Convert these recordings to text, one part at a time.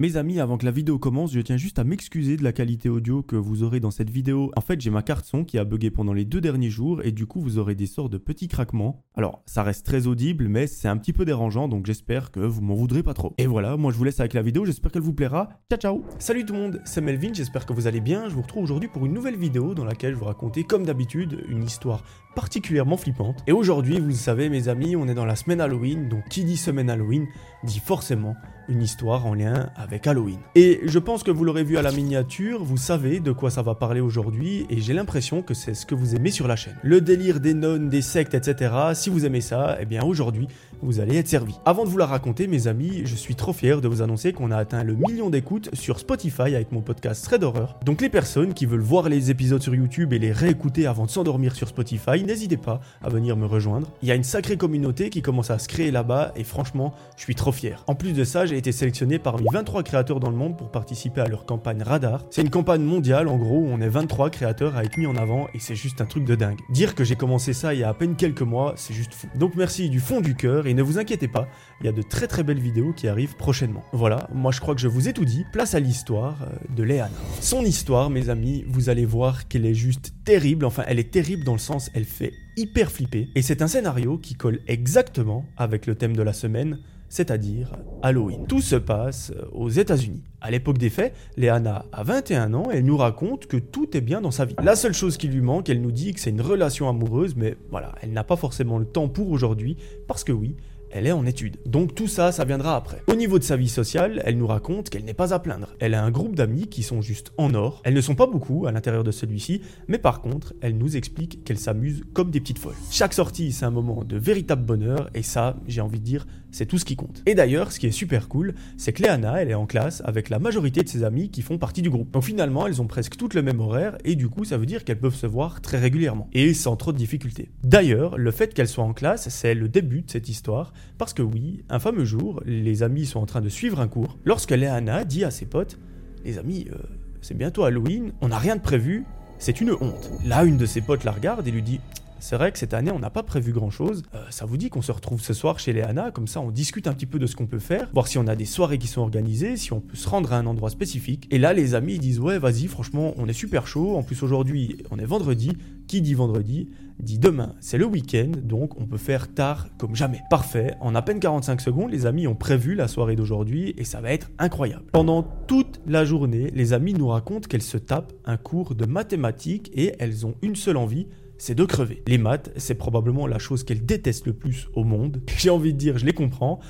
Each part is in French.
Mes amis, avant que la vidéo commence, je tiens juste à m'excuser de la qualité audio que vous aurez dans cette vidéo. En fait, j'ai ma carte son qui a bugué pendant les deux derniers jours et du coup, vous aurez des sortes de petits craquements. Alors, ça reste très audible, mais c'est un petit peu dérangeant, donc j'espère que vous m'en voudrez pas trop. Et voilà, moi je vous laisse avec la vidéo, j'espère qu'elle vous plaira. Ciao ciao Salut tout le monde, c'est Melvin, j'espère que vous allez bien. Je vous retrouve aujourd'hui pour une nouvelle vidéo dans laquelle je vous raconter, comme d'habitude, une histoire particulièrement flippante. Et aujourd'hui, vous le savez mes amis, on est dans la semaine Halloween, donc qui dit semaine Halloween dit forcément une histoire en lien avec Halloween. Et je pense que vous l'aurez vu à la miniature, vous savez de quoi ça va parler aujourd'hui, et j'ai l'impression que c'est ce que vous aimez sur la chaîne. Le délire des nonnes, des sectes, etc. Si vous aimez ça, eh bien aujourd'hui, vous allez être servi. Avant de vous la raconter, mes amis, je suis trop fier de vous annoncer qu'on a atteint le million d'écoutes sur Spotify avec mon podcast Thread Horror. Donc les personnes qui veulent voir les épisodes sur YouTube et les réécouter avant de s'endormir sur Spotify, n'hésitez pas à venir me rejoindre. Il y a une sacrée communauté qui commence à se créer là-bas et franchement, je suis trop fier. En plus de ça, j'ai été sélectionné parmi 23 créateurs dans le monde pour participer à leur campagne Radar. C'est une campagne mondiale en gros où on est 23 créateurs à être mis en avant et c'est juste un truc de dingue. Dire que j'ai commencé ça il y a à peine quelques mois, c'est juste fou. Donc merci du fond du cœur et ne vous inquiétez pas, il y a de très très belles vidéos qui arrivent prochainement. Voilà, moi je crois que je vous ai tout dit, place à l'histoire euh, de Léana. Son histoire, mes amis, vous allez voir qu'elle est juste terrible, enfin elle est terrible dans le sens elle fait hyper flipper, et c'est un scénario qui colle exactement avec le thème de la semaine, c'est-à-dire Halloween. Tout se passe euh, aux États-Unis. À l'époque des faits, Léana a 21 ans et elle nous raconte que tout est bien dans sa vie. La seule chose qui lui manque, elle nous dit que c'est une relation amoureuse, mais voilà, elle n'a pas forcément le temps pour aujourd'hui, parce que oui, elle est en études. Donc tout ça, ça viendra après. Au niveau de sa vie sociale, elle nous raconte qu'elle n'est pas à plaindre. Elle a un groupe d'amis qui sont juste en or. Elles ne sont pas beaucoup à l'intérieur de celui-ci, mais par contre, elle nous explique qu'elle s'amuse comme des petites folles. Chaque sortie, c'est un moment de véritable bonheur, et ça, j'ai envie de dire, c'est tout ce qui compte. Et d'ailleurs, ce qui est super cool, c'est que Léana, elle est en classe avec la majorité de ses amis qui font partie du groupe. Donc finalement, elles ont presque toutes le même horaire, et du coup, ça veut dire qu'elles peuvent se voir très régulièrement, et sans trop de difficultés. D'ailleurs, le fait qu'elles soient en classe, c'est le début de cette histoire, parce que oui, un fameux jour, les amis sont en train de suivre un cours, lorsque Léana dit à ses potes Les amis, euh, c'est bientôt Halloween, on n'a rien de prévu, c'est une honte. Là, une de ses potes la regarde et lui dit c'est vrai que cette année, on n'a pas prévu grand-chose. Euh, ça vous dit qu'on se retrouve ce soir chez Léana, comme ça on discute un petit peu de ce qu'on peut faire, voir si on a des soirées qui sont organisées, si on peut se rendre à un endroit spécifique. Et là, les amis disent ouais, vas-y, franchement, on est super chaud. En plus aujourd'hui, on est vendredi. Qui dit vendredi dit demain. C'est le week-end, donc on peut faire tard comme jamais. Parfait, en à peine 45 secondes, les amis ont prévu la soirée d'aujourd'hui et ça va être incroyable. Pendant toute la journée, les amis nous racontent qu'elles se tapent un cours de mathématiques et elles ont une seule envie, c'est de crever. Les maths, c'est probablement la chose qu'elles détestent le plus au monde. J'ai envie de dire, je les comprends.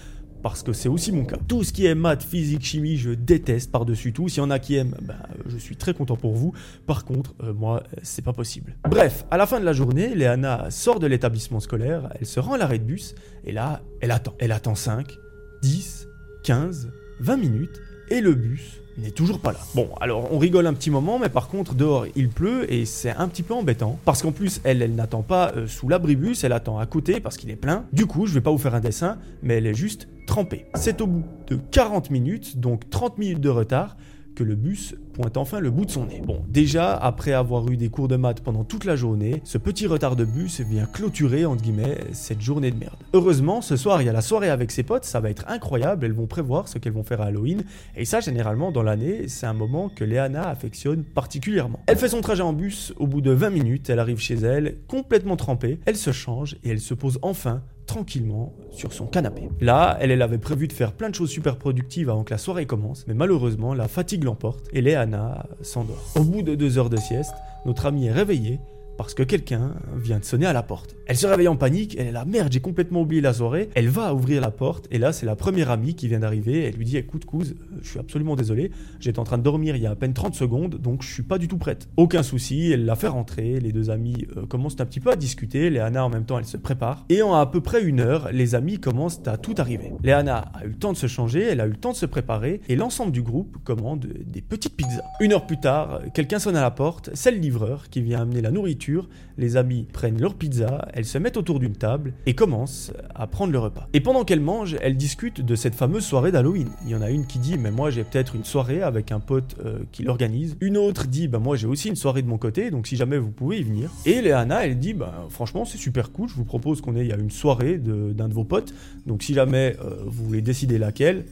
Parce que c'est aussi mon cas. Tout ce qui est maths, physique, chimie, je déteste par-dessus tout. S'il y en a qui aiment, ben, je suis très content pour vous. Par contre, euh, moi, c'est pas possible. Bref, à la fin de la journée, Léana sort de l'établissement scolaire, elle se rend à l'arrêt de bus, et là, elle attend. Elle attend 5, 10, 15, 20 minutes, et le bus n'est toujours pas là. Bon, alors on rigole un petit moment, mais par contre dehors il pleut et c'est un petit peu embêtant. Parce qu'en plus elle, elle n'attend pas euh, sous l'abribus, elle attend à côté parce qu'il est plein. Du coup, je vais pas vous faire un dessin, mais elle est juste trempée. C'est au bout de 40 minutes, donc 30 minutes de retard, que le bus enfin le bout de son nez. Bon, déjà, après avoir eu des cours de maths pendant toute la journée, ce petit retard de bus vient clôturer, entre guillemets, cette journée de merde. Heureusement, ce soir, il y a la soirée avec ses potes, ça va être incroyable, elles vont prévoir ce qu'elles vont faire à Halloween, et ça, généralement, dans l'année, c'est un moment que Léana affectionne particulièrement. Elle fait son trajet en bus, au bout de 20 minutes, elle arrive chez elle, complètement trempée, elle se change, et elle se pose enfin tranquillement sur son canapé. Là, elle, avait prévu de faire plein de choses super productives avant que la soirée commence, mais malheureusement, la fatigue l'emporte et Léana s'endort. Au bout de deux heures de sieste, notre amie est réveillée parce que quelqu'un vient de sonner à la porte. Elle se réveille en panique, elle est là, merde, j'ai complètement oublié la soirée. Elle va ouvrir la porte, et là, c'est la première amie qui vient d'arriver. Elle lui dit Écoute, Couz, je suis absolument désolé, j'étais en train de dormir il y a à peine 30 secondes, donc je suis pas du tout prête. Aucun souci, elle la fait rentrer, les deux amis euh, commencent un petit peu à discuter, Léana en même temps, elle se prépare. Et en à peu près une heure, les amis commencent à tout arriver. Léana a eu le temps de se changer, elle a eu le temps de se préparer, et l'ensemble du groupe commande des petites pizzas. Une heure plus tard, quelqu'un sonne à la porte, c'est le livreur qui vient amener la nourriture les amis prennent leur pizza, elles se mettent autour d'une table et commencent à prendre le repas. Et pendant qu'elles mangent, elles discutent de cette fameuse soirée d'Halloween. Il y en a une qui dit mais moi j'ai peut-être une soirée avec un pote euh, qui l'organise. Une autre dit bah moi j'ai aussi une soirée de mon côté donc si jamais vous pouvez y venir. Et Léana elle dit bah franchement c'est super cool, je vous propose qu'on ait une soirée d'un de, vos potes. Donc si jamais euh, vous voulez décider laquelle,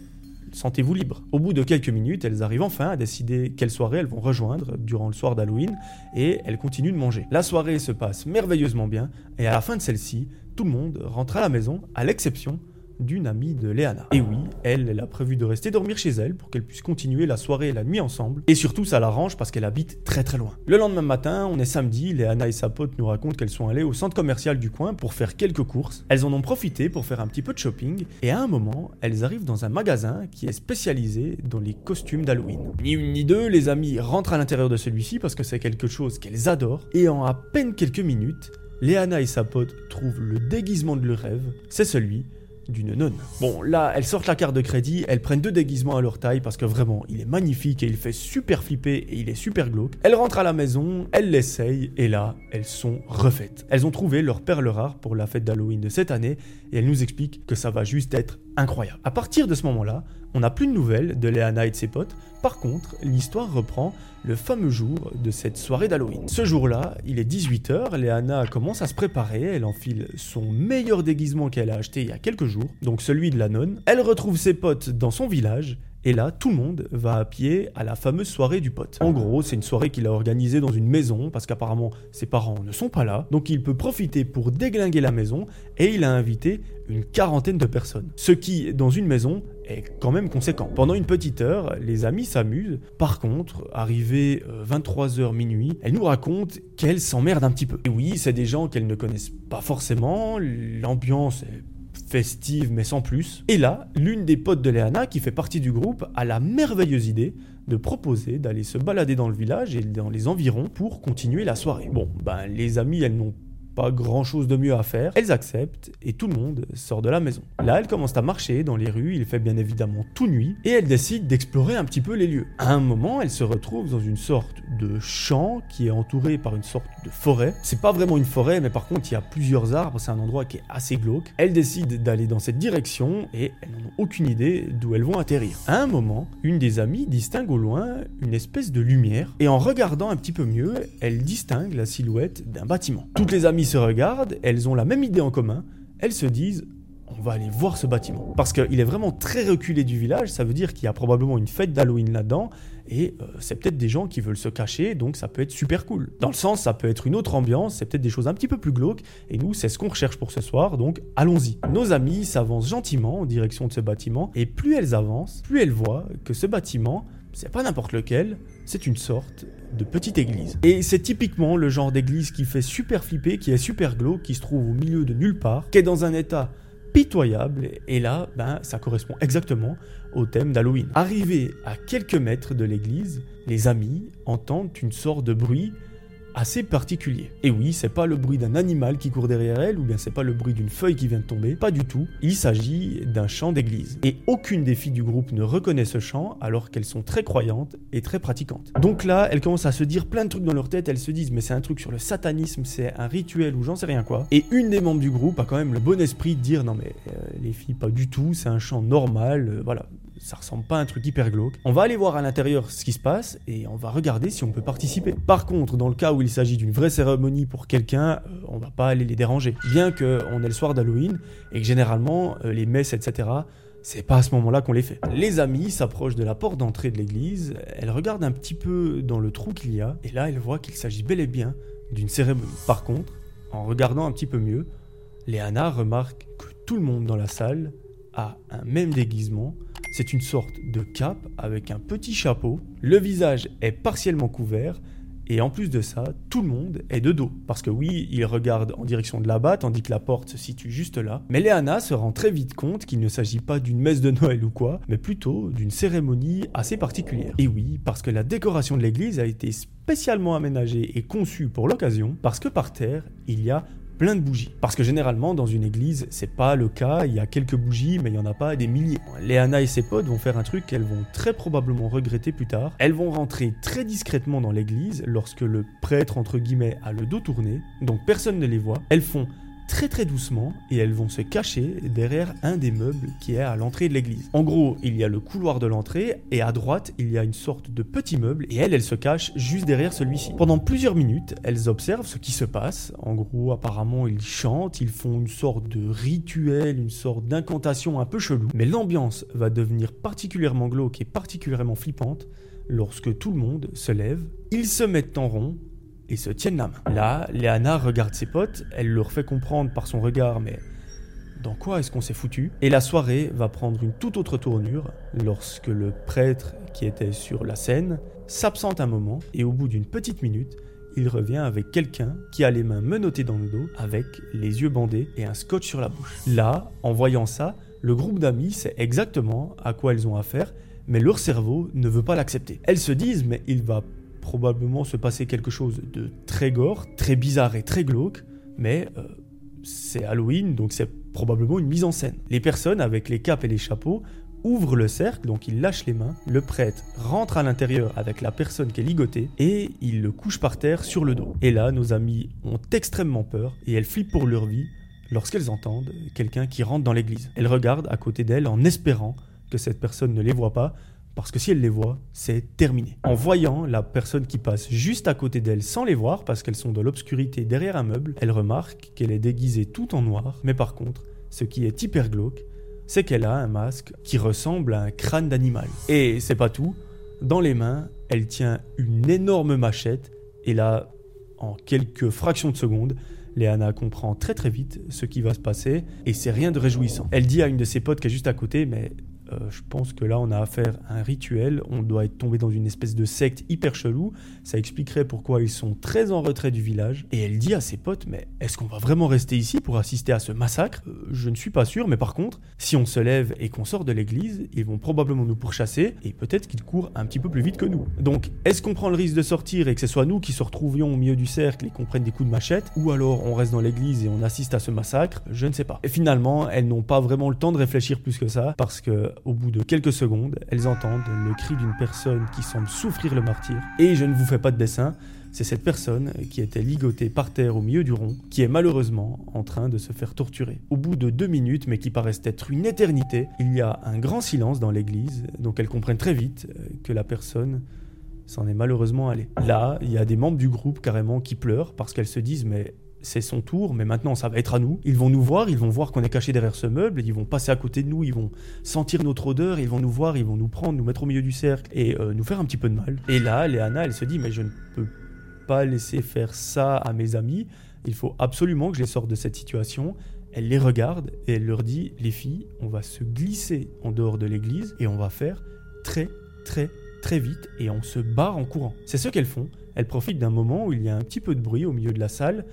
sentez-vous libre. Au bout de quelques minutes, elles arrivent enfin à décider quelle soirée elles vont rejoindre durant le soir d'Halloween et elles continuent de manger. La soirée se passe merveilleusement bien et à la fin de celle-ci, tout le monde rentre à la maison à l'exception d'une amie de Léana. Et oui, elle, elle a prévu de rester dormir chez elle pour qu'elle puisse continuer la soirée et la nuit ensemble. Et surtout, ça l'arrange parce qu'elle habite très très loin. Le lendemain matin, on est samedi, Léana et sa pote nous racontent qu'elles sont allées au centre commercial du coin pour faire quelques courses. Elles en ont profité pour faire un petit peu de shopping et à un moment, elles arrivent dans un magasin qui est spécialisé dans les costumes d'Halloween. Ni une ni deux, les amis rentrent à l'intérieur de celui-ci parce que c'est quelque chose qu'elles adorent et en à peine quelques minutes, Léana et sa pote trouvent le déguisement de leur rêve, c'est celui d'une nonne. Bon, là, elles sortent la carte de crédit, elles prennent deux déguisements à leur taille parce que vraiment, il est magnifique et il fait super flipper et il est super glauque. Elles rentrent à la maison, elles l'essayent et là, elles sont refaites. Elles ont trouvé leur perle rare pour la fête d'Halloween de cette année et elles nous expliquent que ça va juste être incroyable. À partir de ce moment-là, on n'a plus de nouvelles de Léana et de ses potes. Par contre, l'histoire reprend le fameux jour de cette soirée d'Halloween. Ce jour-là, il est 18h, Léana commence à se préparer, elle enfile son meilleur déguisement qu'elle a acheté il y a quelques jours, donc celui de la nonne. Elle retrouve ses potes dans son village et là, tout le monde va à pied à la fameuse soirée du pote. En gros, c'est une soirée qu'il a organisée dans une maison parce qu'apparemment ses parents ne sont pas là. Donc il peut profiter pour déglinguer la maison et il a invité une quarantaine de personnes. Ce qui, dans une maison, est quand même conséquent. Pendant une petite heure, les amis s'amusent. Par contre, arrivé 23h euh, minuit, elle nous raconte qu'elle s'emmerde un petit peu. Et oui, c'est des gens qu'elle ne connaissent pas forcément, l'ambiance est festive mais sans plus. Et là, l'une des potes de Léana, qui fait partie du groupe, a la merveilleuse idée de proposer d'aller se balader dans le village et dans les environs pour continuer la soirée. Bon, ben les amis, elles n'ont pas grand chose de mieux à faire. Elles acceptent et tout le monde sort de la maison. Là, elles commencent à marcher dans les rues, il fait bien évidemment tout nuit, et elles décident d'explorer un petit peu les lieux. À un moment, elles se retrouvent dans une sorte de champ qui est entouré par une sorte de forêt. C'est pas vraiment une forêt, mais par contre, il y a plusieurs arbres, c'est un endroit qui est assez glauque. Elles décident d'aller dans cette direction et elles n'ont aucune idée d'où elles vont atterrir. À un moment, une des amies distingue au loin une espèce de lumière, et en regardant un petit peu mieux, elle distingue la silhouette d'un bâtiment. Toutes les amies se regardent, elles ont la même idée en commun, elles se disent on va aller voir ce bâtiment. Parce qu'il est vraiment très reculé du village, ça veut dire qu'il y a probablement une fête d'Halloween là-dedans, et euh, c'est peut-être des gens qui veulent se cacher, donc ça peut être super cool. Dans le sens, ça peut être une autre ambiance, c'est peut-être des choses un petit peu plus glauques, et nous, c'est ce qu'on recherche pour ce soir, donc allons-y. Nos amis s'avancent gentiment en direction de ce bâtiment, et plus elles avancent, plus elles voient que ce bâtiment, c'est pas n'importe lequel, c'est une sorte de petite église. Et c'est typiquement le genre d'église qui fait super flipper, qui est super glauque, qui se trouve au milieu de nulle part, qui est dans un état pitoyable, et là, ben, ça correspond exactement au thème d'Halloween. Arrivé à quelques mètres de l'église, les amis entendent une sorte de bruit assez particulier. Et oui, c'est pas le bruit d'un animal qui court derrière elle, ou bien c'est pas le bruit d'une feuille qui vient de tomber, pas du tout. Il s'agit d'un chant d'église. Et aucune des filles du groupe ne reconnaît ce chant, alors qu'elles sont très croyantes et très pratiquantes. Donc là, elles commencent à se dire plein de trucs dans leur tête, elles se disent, mais c'est un truc sur le satanisme, c'est un rituel ou j'en sais rien quoi. Et une des membres du groupe a quand même le bon esprit de dire, non mais euh, les filles, pas du tout, c'est un chant normal, euh, voilà ça ressemble pas à un truc hyper glauque. On va aller voir à l'intérieur ce qui se passe et on va regarder si on peut participer. Par contre, dans le cas où il s'agit d'une vraie cérémonie pour quelqu'un, euh, on va pas aller les déranger. Bien qu'on est le soir d'Halloween et que généralement euh, les messes, etc., c'est pas à ce moment-là qu'on les fait. Les amis s'approchent de la porte d'entrée de l'église, elles regardent un petit peu dans le trou qu'il y a, et là elles voient qu'il s'agit bel et bien d'une cérémonie. Par contre, en regardant un petit peu mieux, Léana remarque que tout le monde dans la salle a un même déguisement, c'est une sorte de cape avec un petit chapeau. Le visage est partiellement couvert. Et en plus de ça, tout le monde est de dos. Parce que oui, il regarde en direction de là-bas, tandis que la porte se situe juste là. Mais Léana se rend très vite compte qu'il ne s'agit pas d'une messe de Noël ou quoi, mais plutôt d'une cérémonie assez particulière. Et oui, parce que la décoration de l'église a été spécialement aménagée et conçue pour l'occasion, parce que par terre, il y a plein de bougies. Parce que généralement, dans une église, c'est pas le cas, il y a quelques bougies, mais il y en a pas des milliers. Léana et ses potes vont faire un truc qu'elles vont très probablement regretter plus tard. Elles vont rentrer très discrètement dans l'église lorsque le prêtre, entre guillemets, a le dos tourné, donc personne ne les voit. Elles font très très doucement et elles vont se cacher derrière un des meubles qui est à l'entrée de l'église. En gros, il y a le couloir de l'entrée et à droite, il y a une sorte de petit meuble et elles, elles se cachent juste derrière celui-ci. Pendant plusieurs minutes, elles observent ce qui se passe. En gros, apparemment, ils chantent, ils font une sorte de rituel, une sorte d'incantation un peu chelou. Mais l'ambiance va devenir particulièrement glauque et particulièrement flippante lorsque tout le monde se lève, ils se mettent en rond et se tiennent la main. Là, Léana regarde ses potes, elle leur fait comprendre par son regard, mais dans quoi est-ce qu'on s'est foutu? Et la soirée va prendre une toute autre tournure lorsque le prêtre qui était sur la scène s'absente un moment et au bout d'une petite minute, il revient avec quelqu'un qui a les mains menottées dans le dos, avec les yeux bandés et un scotch sur la bouche. Là, en voyant ça, le groupe d'amis sait exactement à quoi elles ont affaire, mais leur cerveau ne veut pas l'accepter. Elles se disent, mais il va probablement se passer quelque chose de très gore, très bizarre et très glauque, mais euh, c'est Halloween, donc c'est probablement une mise en scène. Les personnes avec les capes et les chapeaux ouvrent le cercle, donc ils lâchent les mains, le prêtre rentre à l'intérieur avec la personne qui est ligotée et il le couche par terre sur le dos. Et là, nos amis ont extrêmement peur et elles flippent pour leur vie lorsqu'elles entendent quelqu'un qui rentre dans l'église. Elles regardent à côté d'elles en espérant que cette personne ne les voit pas parce que si elle les voit, c'est terminé. En voyant la personne qui passe juste à côté d'elle sans les voir, parce qu'elles sont dans l'obscurité derrière un meuble, elle remarque qu'elle est déguisée tout en noir, mais par contre, ce qui est hyper glauque, c'est qu'elle a un masque qui ressemble à un crâne d'animal. Et c'est pas tout, dans les mains, elle tient une énorme machette, et là, en quelques fractions de secondes, Léana comprend très très vite ce qui va se passer et c'est rien de réjouissant. Elle dit à une de ses potes qui est juste à côté, mais euh, je pense que là, on a affaire à un rituel. On doit être tombé dans une espèce de secte hyper chelou. Ça expliquerait pourquoi ils sont très en retrait du village. Et elle dit à ses potes Mais est-ce qu'on va vraiment rester ici pour assister à ce massacre? Euh, Je ne suis pas sûr, mais par contre, si on se lève et qu'on sort de l'église, ils vont probablement nous pourchasser et peut-être qu'ils courent un petit peu plus vite que nous. Donc, est-ce qu'on prend le risque de sortir et que ce soit nous qui se retrouvions au milieu du cercle et qu'on prenne des coups de machette? Ou alors on reste dans l'église et on assiste à ce massacre? Je ne sais pas. Et finalement, elles n'ont pas vraiment le temps de réfléchir plus que ça parce que au bout de quelques secondes, elles entendent le cri d'une personne qui semble souffrir le martyr. Et je ne vous fais pas de dessin, c'est cette personne qui était ligotée par terre au milieu du rond, qui est malheureusement en train de se faire torturer. Au bout de deux minutes, mais qui paraissent être une éternité, il y a un grand silence dans l'église, donc elles comprennent très vite euh, que la personne s'en est malheureusement allée. Là, il y a des membres du groupe carrément qui pleurent parce qu'elles se disent mais c'est son tour, mais maintenant ça va être à nous. Ils vont nous voir, ils vont voir qu'on est caché derrière ce meuble, ils vont passer à côté de nous, ils vont sentir notre odeur, ils vont nous voir, ils vont nous prendre, nous mettre au milieu du cercle et euh, nous faire un petit peu de mal. Et là, Léana, elle se dit, mais je ne peux pas laisser faire ça à mes amis, il faut absolument que je les sorte de cette situation. Elle les regarde et elle leur dit, les filles, on va se glisser en dehors de l'église et on va faire très très très vite et on se barre en courant. C'est ce qu'elles font. Elles profitent d'un moment où il y a un petit peu de bruit au milieu de la salle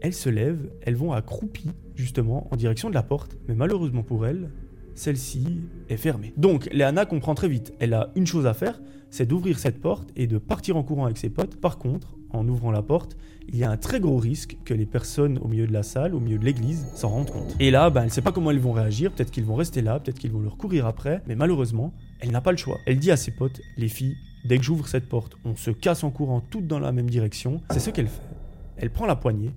elles se lèvent, elles vont accroupies justement en direction de la porte, mais malheureusement pour elles, celle-ci est fermée. Donc Léana comprend très vite, elle a une chose à faire, c'est d'ouvrir cette porte et de partir en courant avec ses potes. Par contre, en ouvrant la porte, il y a un très gros risque que les personnes au milieu de la salle, au milieu de l'église, s'en rendent compte. Et là, ben, elle ne sait pas comment elles vont réagir, peut-être qu'ils vont rester là, peut-être qu'ils vont leur courir après, mais malheureusement, elle n'a pas le choix. Elle dit à ses potes, les filles, dès que j'ouvre cette porte, on se casse en courant toutes dans la même direction. C'est ce qu'elle fait. Elle prend la poignée,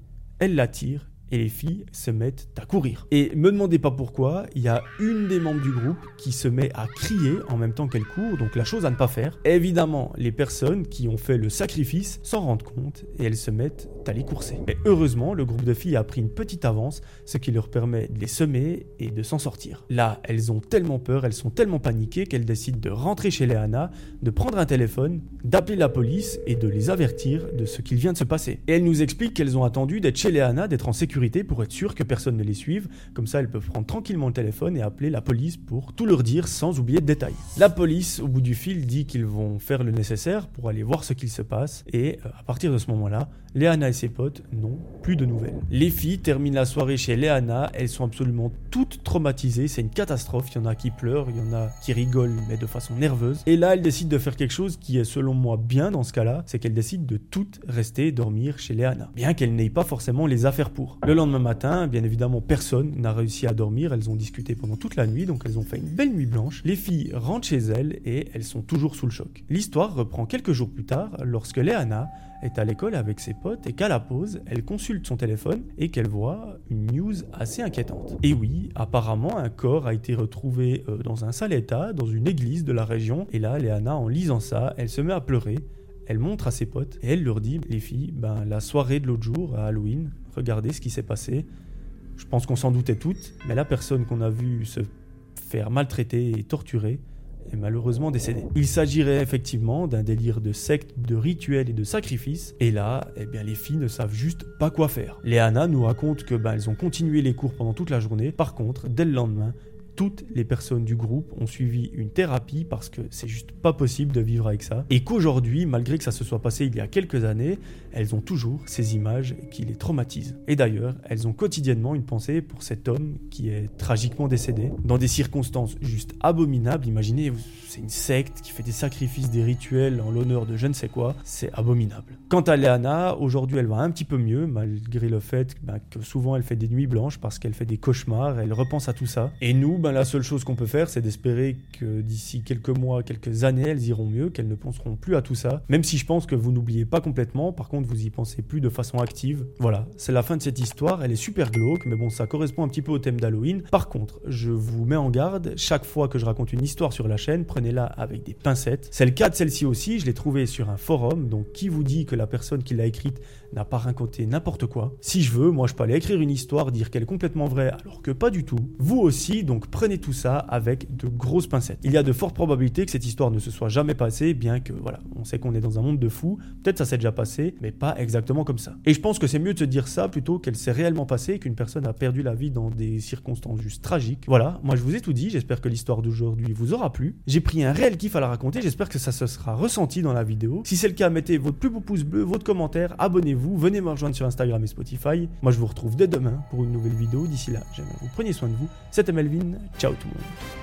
elle l'attire et les filles se mettent à courir. Et me demandez pas pourquoi, il y a une des membres du groupe qui se met à crier en même temps qu'elle court, donc la chose à ne pas faire. Évidemment, les personnes qui ont fait le sacrifice s'en rendent compte et elles se mettent les courser. Mais heureusement, le groupe de filles a pris une petite avance, ce qui leur permet de les semer et de s'en sortir. Là, elles ont tellement peur, elles sont tellement paniquées qu'elles décident de rentrer chez Léana, de prendre un téléphone, d'appeler la police et de les avertir de ce qu'il vient de se passer. Et elles nous expliquent qu'elles ont attendu d'être chez Léana, d'être en sécurité pour être sûr que personne ne les suive. Comme ça, elles peuvent prendre tranquillement le téléphone et appeler la police pour tout leur dire sans oublier de détails. La police, au bout du fil, dit qu'ils vont faire le nécessaire pour aller voir ce qu'il se passe. Et euh, à partir de ce moment-là, Léana et ses potes n'ont plus de nouvelles. Les filles terminent la soirée chez Léana. Elles sont absolument toutes traumatisées. C'est une catastrophe. Il y en a qui pleurent, il y en a qui rigolent, mais de façon nerveuse. Et là, elles décident de faire quelque chose qui est selon moi bien dans ce cas-là. C'est qu'elles décident de toutes rester dormir chez Léana. Bien qu'elles n'aient pas forcément les affaires pour. Le lendemain matin, bien évidemment, personne n'a réussi à dormir. Elles ont discuté pendant toute la nuit, donc elles ont fait une belle nuit blanche. Les filles rentrent chez elles et elles sont toujours sous le choc. L'histoire reprend quelques jours plus tard, lorsque Léana est à l'école avec ses potes et qu'à la pause, elle consulte son téléphone et qu'elle voit une news assez inquiétante. Et oui, apparemment, un corps a été retrouvé euh, dans un sale état, dans une église de la région. Et là, Léana, en lisant ça, elle se met à pleurer. Elle montre à ses potes et elle leur dit, les filles, ben, la soirée de l'autre jour, à Halloween, regardez ce qui s'est passé. Je pense qu'on s'en doutait toutes, mais la personne qu'on a vue se faire maltraiter et torturer, est malheureusement décédé. Il s'agirait effectivement d'un délire de secte, de rituel et de sacrifice, et là, eh bien, les filles ne savent juste pas quoi faire. Léana nous raconte que ben, elles ont continué les cours pendant toute la journée, par contre, dès le lendemain, toutes les personnes du groupe ont suivi une thérapie parce que c'est juste pas possible de vivre avec ça. Et qu'aujourd'hui, malgré que ça se soit passé il y a quelques années, elles ont toujours ces images qui les traumatisent. Et d'ailleurs, elles ont quotidiennement une pensée pour cet homme qui est tragiquement décédé, dans des circonstances juste abominables. Imaginez, c'est une secte qui fait des sacrifices, des rituels en l'honneur de je ne sais quoi, c'est abominable. Quant à Léana, aujourd'hui elle va un petit peu mieux, malgré le fait bah, que souvent elle fait des nuits blanches parce qu'elle fait des cauchemars, elle repense à tout ça. Et nous, ben, la seule chose qu'on peut faire, c'est d'espérer que d'ici quelques mois, quelques années, elles iront mieux, qu'elles ne penseront plus à tout ça. Même si je pense que vous n'oubliez pas complètement, par contre, vous y pensez plus de façon active. Voilà, c'est la fin de cette histoire. Elle est super glauque, mais bon, ça correspond un petit peu au thème d'Halloween. Par contre, je vous mets en garde, chaque fois que je raconte une histoire sur la chaîne, prenez-la avec des pincettes. C'est le cas de celle-ci aussi, je l'ai trouvée sur un forum, donc qui vous dit que la personne qui l'a écrite n'a pas raconté n'importe quoi Si je veux, moi je peux aller écrire une histoire, dire qu'elle est complètement vraie, alors que pas du tout. Vous aussi, donc prenez tout ça avec de grosses pincettes. Il y a de fortes probabilités que cette histoire ne se soit jamais passée, bien que voilà, on sait qu'on est dans un monde de fous. Peut-être ça s'est déjà passé, mais pas exactement comme ça. Et je pense que c'est mieux de se dire ça plutôt qu'elle s'est réellement passée, qu'une personne a perdu la vie dans des circonstances juste tragiques. Voilà, moi je vous ai tout dit, j'espère que l'histoire d'aujourd'hui vous aura plu. J'ai pris un réel kiff à la raconter, j'espère que ça se sera ressenti dans la vidéo. Si c'est le cas, mettez votre plus beau pouce bleu, votre commentaire, abonnez-vous, venez me rejoindre sur Instagram et Spotify. Moi je vous retrouve dès demain pour une nouvelle vidéo. D'ici là, j'aimerais vous preniez soin de vous. C'était Melvin, ciao tout le monde.